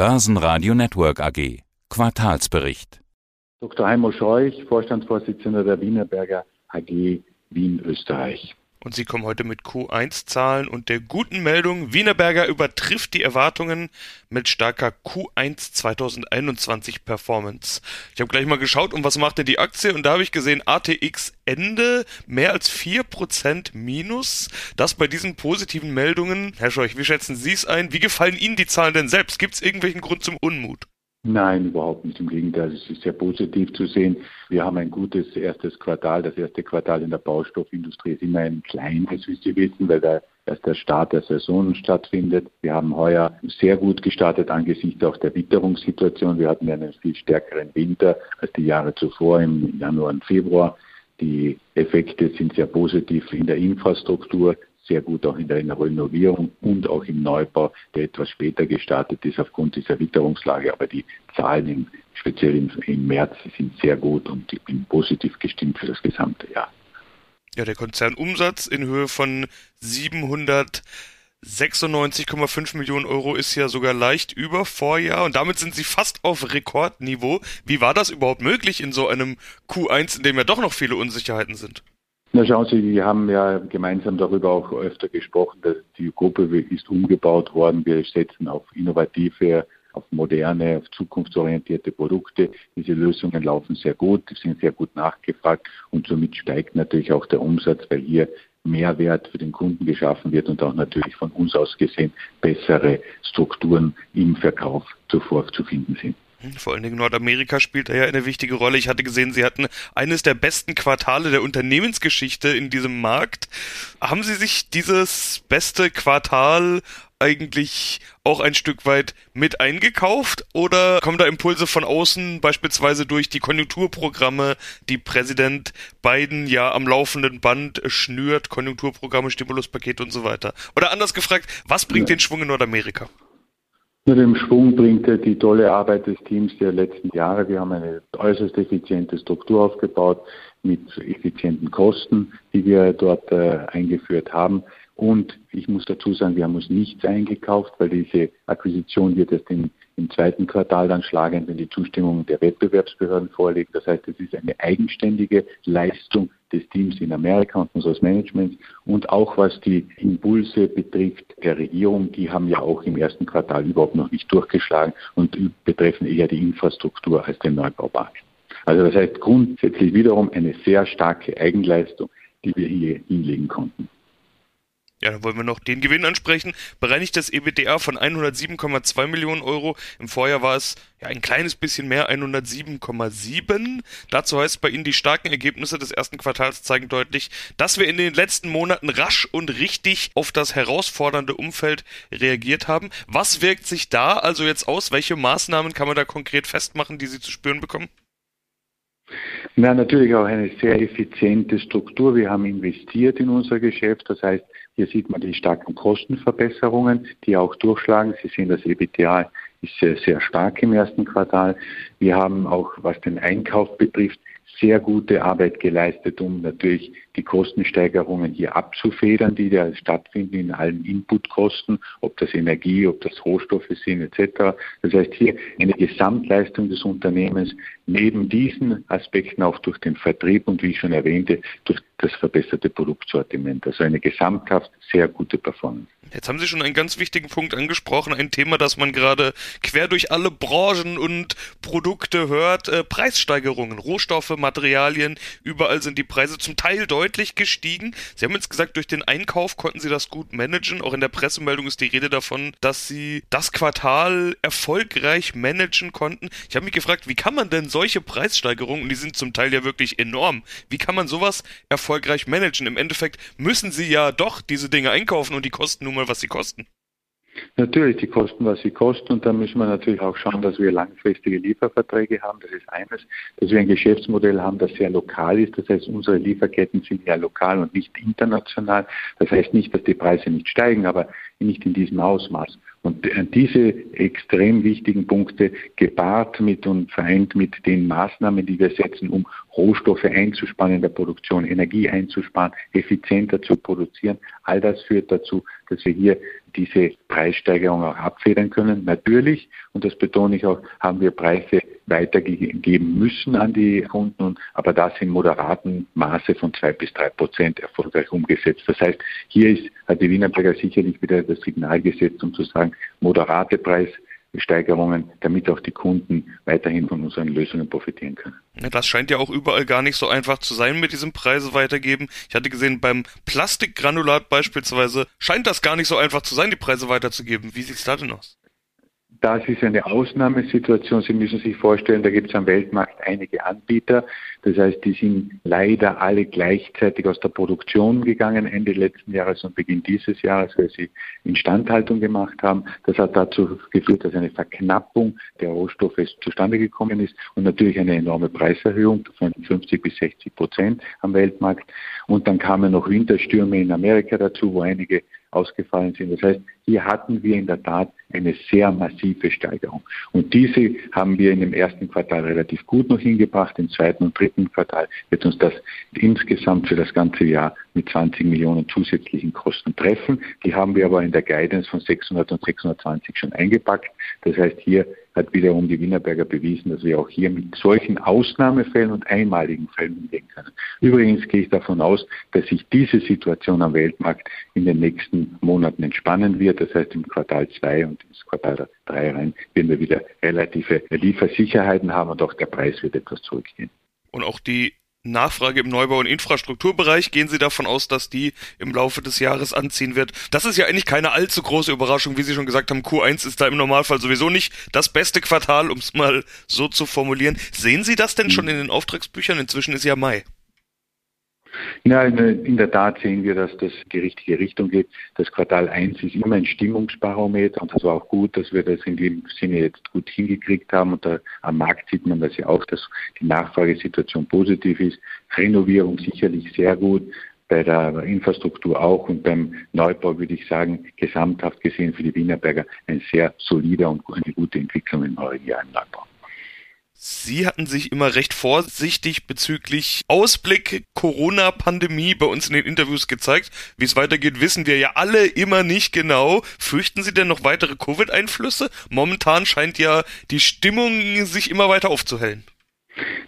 Börsenradio Network AG. Quartalsbericht. Dr. Heimo Scheuch, Vorstandsvorsitzender der Wienerberger AG Wien, Österreich. Und Sie kommen heute mit Q1-Zahlen und der guten Meldung, Wienerberger übertrifft die Erwartungen mit starker Q1 2021 Performance. Ich habe gleich mal geschaut, um was macht denn die Aktie und da habe ich gesehen, ATX Ende mehr als 4% Minus. Das bei diesen positiven Meldungen. Herr Scheuch, wie schätzen Sie es ein? Wie gefallen Ihnen die Zahlen denn selbst? Gibt es irgendwelchen Grund zum Unmut? Nein, überhaupt nicht. Im Gegenteil, es ist sehr positiv zu sehen. Wir haben ein gutes erstes Quartal. Das erste Quartal in der Baustoffindustrie ist immer ein kleines, wie Sie wissen, weil da erst der Start der Saison stattfindet. Wir haben heuer sehr gut gestartet angesichts auch der Witterungssituation. Wir hatten einen viel stärkeren Winter als die Jahre zuvor im Januar und Februar. Die Effekte sind sehr positiv in der Infrastruktur sehr gut auch in der Renovierung und auch im Neubau, der etwas später gestartet ist aufgrund dieser Witterungslage. Aber die Zahlen im, speziell im, im März sind sehr gut und ich bin positiv gestimmt für das gesamte Jahr. Ja, der Konzernumsatz in Höhe von 796,5 Millionen Euro ist ja sogar leicht über Vorjahr und damit sind sie fast auf Rekordniveau. Wie war das überhaupt möglich in so einem Q1, in dem ja doch noch viele Unsicherheiten sind? Na schauen Sie, wir haben ja gemeinsam darüber auch öfter gesprochen, dass die Gruppe ist umgebaut worden. Wir setzen auf innovative, auf moderne, auf zukunftsorientierte Produkte. Diese Lösungen laufen sehr gut, sind sehr gut nachgefragt und somit steigt natürlich auch der Umsatz, weil hier Mehrwert für den Kunden geschaffen wird und auch natürlich von uns aus gesehen bessere Strukturen im Verkauf zuvor zu finden sind. Vor allen Dingen Nordamerika spielt da ja eine wichtige Rolle. Ich hatte gesehen, Sie hatten eines der besten Quartale der Unternehmensgeschichte in diesem Markt. Haben Sie sich dieses beste Quartal eigentlich auch ein Stück weit mit eingekauft oder kommen da Impulse von außen, beispielsweise durch die Konjunkturprogramme, die Präsident Biden ja am laufenden Band schnürt, Konjunkturprogramme, Stimuluspakete und so weiter? Oder anders gefragt, was bringt den Schwung in Nordamerika? Nur dem Schwung bringt er die tolle Arbeit des Teams der letzten Jahre. Wir haben eine äußerst effiziente Struktur aufgebaut mit effizienten Kosten, die wir dort äh, eingeführt haben. Und ich muss dazu sagen, wir haben uns nichts eingekauft, weil diese Akquisition wird erst im, im zweiten Quartal dann schlagen, wenn die Zustimmung der Wettbewerbsbehörden vorliegt. Das heißt, es ist eine eigenständige Leistung des Teams in Amerika und unseres Managements und auch was die Impulse betrifft der Regierung, die haben ja auch im ersten Quartal überhaupt noch nicht durchgeschlagen und betreffen eher die Infrastruktur als den Neubaumarkt. Also das heißt grundsätzlich wiederum eine sehr starke Eigenleistung, die wir hier hinlegen konnten. Ja, dann wollen wir noch den Gewinn ansprechen. Bereinigtes EBITDA von 107,2 Millionen Euro. Im Vorjahr war es ja ein kleines bisschen mehr, 107,7. Dazu heißt bei Ihnen, die starken Ergebnisse des ersten Quartals zeigen deutlich, dass wir in den letzten Monaten rasch und richtig auf das herausfordernde Umfeld reagiert haben. Was wirkt sich da also jetzt aus? Welche Maßnahmen kann man da konkret festmachen, die Sie zu spüren bekommen? Na, natürlich auch eine sehr effiziente Struktur. Wir haben investiert in unser Geschäft. Das heißt, hier sieht man die starken Kostenverbesserungen, die auch durchschlagen. Sie sehen, das EBTA ist sehr, sehr stark im ersten Quartal. Wir haben auch, was den Einkauf betrifft, sehr gute Arbeit geleistet, um natürlich die Kostensteigerungen hier abzufedern, die da stattfinden in allen Inputkosten, ob das Energie, ob das Rohstoffe sind etc. Das heißt hier eine Gesamtleistung des Unternehmens neben diesen Aspekten auch durch den Vertrieb und wie ich schon erwähnte, durch das verbesserte Produktsortiment. Also eine gesamthaft sehr gute Performance. Jetzt haben Sie schon einen ganz wichtigen Punkt angesprochen, ein Thema, das man gerade quer durch alle Branchen und Produkte hört. Äh, Preissteigerungen, Rohstoffe, Materialien, überall sind die Preise zum Teil deutlich gestiegen. Sie haben jetzt gesagt, durch den Einkauf konnten Sie das gut managen. Auch in der Pressemeldung ist die Rede davon, dass Sie das Quartal erfolgreich managen konnten. Ich habe mich gefragt, wie kann man denn solche Preissteigerungen, und die sind zum Teil ja wirklich enorm, wie kann man sowas erfolgreich managen? Im Endeffekt müssen Sie ja doch diese Dinge einkaufen und die kosten nun mal, was sie kosten. Natürlich, die kosten, was sie kosten. Und da müssen wir natürlich auch schauen, dass wir langfristige Lieferverträge haben. Das ist eines, dass wir ein Geschäftsmodell haben, das sehr lokal ist. Das heißt, unsere Lieferketten sind ja lokal und nicht international. Das heißt nicht, dass die Preise nicht steigen, aber nicht in diesem Ausmaß. Und diese extrem wichtigen Punkte gepaart mit und vereint mit den Maßnahmen, die wir setzen, um Rohstoffe einzusparen in der Produktion, Energie einzusparen, effizienter zu produzieren, all das führt dazu, dass wir hier diese Preissteigerung auch abfedern können. Natürlich, und das betone ich auch, haben wir Preise weitergeben müssen an die Kunden, aber das in moderaten Maße von zwei bis drei Prozent erfolgreich umgesetzt. Das heißt, hier ist, hat die Wienerberger sicherlich wieder das Signal gesetzt, um zu sagen, moderate Preis Steigerungen, damit auch die Kunden weiterhin von unseren Lösungen profitieren können. Das scheint ja auch überall gar nicht so einfach zu sein mit diesem Preise weitergeben. Ich hatte gesehen, beim Plastikgranulat beispielsweise scheint das gar nicht so einfach zu sein, die Preise weiterzugeben. Wie sieht es da denn aus? Das ist eine Ausnahmesituation. Sie müssen sich vorstellen, da gibt es am Weltmarkt einige Anbieter. Das heißt, die sind leider alle gleichzeitig aus der Produktion gegangen Ende letzten Jahres und Beginn dieses Jahres, weil sie Instandhaltung gemacht haben. Das hat dazu geführt, dass eine Verknappung der Rohstoffe zustande gekommen ist und natürlich eine enorme Preiserhöhung von 50 bis 60 Prozent am Weltmarkt. Und dann kamen noch Winterstürme in Amerika dazu, wo einige ausgefallen sind. Das heißt, hier hatten wir in der Tat eine sehr massive Steigerung. Und diese haben wir in dem ersten Quartal relativ gut noch hingebracht. Im zweiten und dritten Quartal wird uns das insgesamt für das ganze Jahr mit 20 Millionen zusätzlichen Kosten treffen. Die haben wir aber in der Guidance von 600 und 620 schon eingepackt. Das heißt, hier hat wiederum die Wienerberger bewiesen, dass wir auch hier mit solchen Ausnahmefällen und einmaligen Fällen umgehen können. Übrigens gehe ich davon aus, dass sich diese Situation am Weltmarkt in den nächsten Monaten entspannen wird. Das heißt, im Quartal 2 und ins Quartal 3 rein werden wir wieder relative Liefersicherheiten haben und auch der Preis wird etwas zurückgehen. Und auch die Nachfrage im Neubau- und Infrastrukturbereich. Gehen Sie davon aus, dass die im Laufe des Jahres anziehen wird? Das ist ja eigentlich keine allzu große Überraschung, wie Sie schon gesagt haben. Q1 ist da im Normalfall sowieso nicht das beste Quartal, um es mal so zu formulieren. Sehen Sie das denn schon in den Auftragsbüchern? Inzwischen ist ja Mai. Ja, in der Tat sehen wir, dass das die richtige Richtung geht. Das Quartal 1 ist immer ein Stimmungsbarometer und das war auch gut, dass wir das in dem Sinne jetzt gut hingekriegt haben. Und da, am Markt sieht man das ja auch, dass die Nachfragesituation positiv ist. Renovierung sicherlich sehr gut, bei der Infrastruktur auch und beim Neubau würde ich sagen, gesamthaft gesehen für die Wienerberger ein sehr solider und eine gute Entwicklung im neuen Jahr im Neubau. Sie hatten sich immer recht vorsichtig bezüglich Ausblick Corona-Pandemie bei uns in den Interviews gezeigt. Wie es weitergeht, wissen wir ja alle immer nicht genau. Fürchten Sie denn noch weitere Covid-Einflüsse? Momentan scheint ja die Stimmung sich immer weiter aufzuhellen.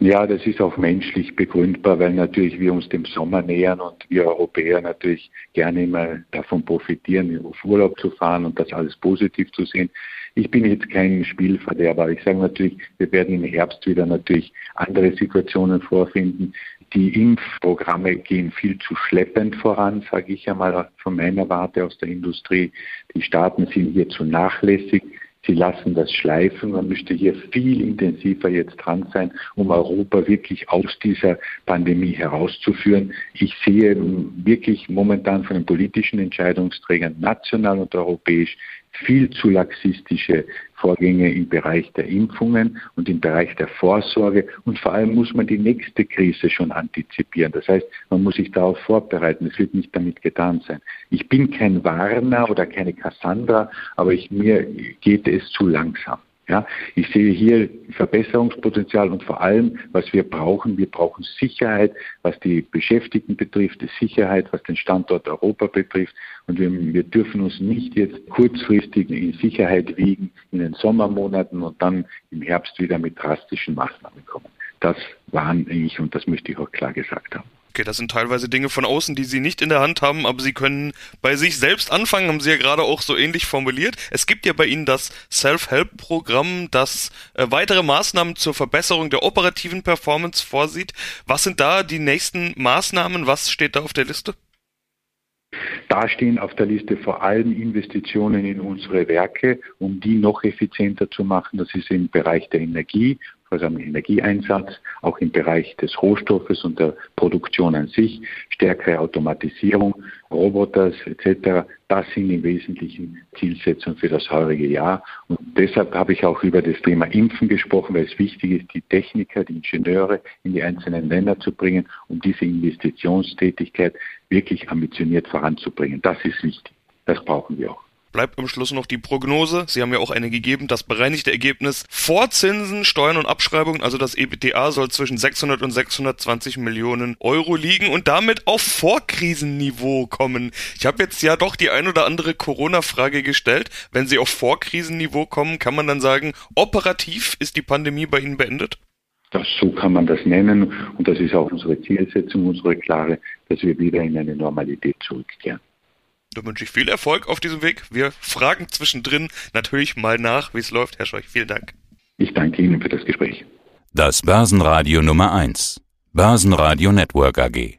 Ja, das ist auch menschlich begründbar, weil natürlich wir uns dem Sommer nähern und wir Europäer natürlich gerne immer davon profitieren, auf Urlaub zu fahren und das alles positiv zu sehen. Ich bin jetzt kein Spielverderber. Ich sage natürlich, wir werden im Herbst wieder natürlich andere Situationen vorfinden. Die Impfprogramme gehen viel zu schleppend voran, sage ich einmal von meiner Warte aus der Industrie. Die Staaten sind hier zu nachlässig. Sie lassen das schleifen. Man müsste hier viel intensiver jetzt dran sein, um Europa wirklich aus dieser Pandemie herauszuführen. Ich sehe wirklich momentan von den politischen Entscheidungsträgern national und europäisch viel zu laxistische Vorgänge im Bereich der Impfungen und im Bereich der Vorsorge. Und vor allem muss man die nächste Krise schon antizipieren. Das heißt, man muss sich darauf vorbereiten. Es wird nicht damit getan sein. Ich bin kein Warner oder keine Cassandra, aber ich, mir geht es zu langsam. Ja, ich sehe hier Verbesserungspotenzial und vor allem, was wir brauchen, wir brauchen Sicherheit, was die Beschäftigten betrifft, Sicherheit, was den Standort Europa betrifft. Und wir, wir dürfen uns nicht jetzt kurzfristig in Sicherheit wiegen in den Sommermonaten und dann im Herbst wieder mit drastischen Maßnahmen kommen. Das warne ich und das möchte ich auch klar gesagt haben. Okay, das sind teilweise Dinge von außen, die Sie nicht in der Hand haben, aber Sie können bei sich selbst anfangen, haben Sie ja gerade auch so ähnlich formuliert. Es gibt ja bei Ihnen das Self-Help-Programm, das äh, weitere Maßnahmen zur Verbesserung der operativen Performance vorsieht. Was sind da die nächsten Maßnahmen? Was steht da auf der Liste? Da stehen auf der Liste vor allem Investitionen in unsere Werke, um die noch effizienter zu machen. Das ist im Bereich der Energie also am Energieeinsatz, auch im Bereich des Rohstoffes und der Produktion an sich, stärkere Automatisierung, Roboters etc. Das sind im Wesentlichen Zielsetzungen für das heurige Jahr. Und deshalb habe ich auch über das Thema Impfen gesprochen, weil es wichtig ist, die Techniker, die Ingenieure in die einzelnen Länder zu bringen, um diese Investitionstätigkeit wirklich ambitioniert voranzubringen. Das ist wichtig. Das brauchen wir auch. Bleibt am Schluss noch die Prognose. Sie haben ja auch eine gegeben, das bereinigte Ergebnis vor Zinsen, Steuern und Abschreibungen, also das EBITDA soll zwischen 600 und 620 Millionen Euro liegen und damit auf Vorkrisenniveau kommen. Ich habe jetzt ja doch die ein oder andere Corona-Frage gestellt. Wenn Sie auf Vorkrisenniveau kommen, kann man dann sagen, operativ ist die Pandemie bei Ihnen beendet? Das, so kann man das nennen und das ist auch unsere Zielsetzung, unsere klare, dass wir wieder in eine Normalität zurückkehren. Dann wünsche ich viel Erfolg auf diesem Weg. Wir fragen zwischendrin natürlich mal nach, wie es läuft. Herr Scheuch, vielen Dank. Ich danke Ihnen für das Gespräch. Das Börsenradio Nummer 1. Börsenradio Network AG.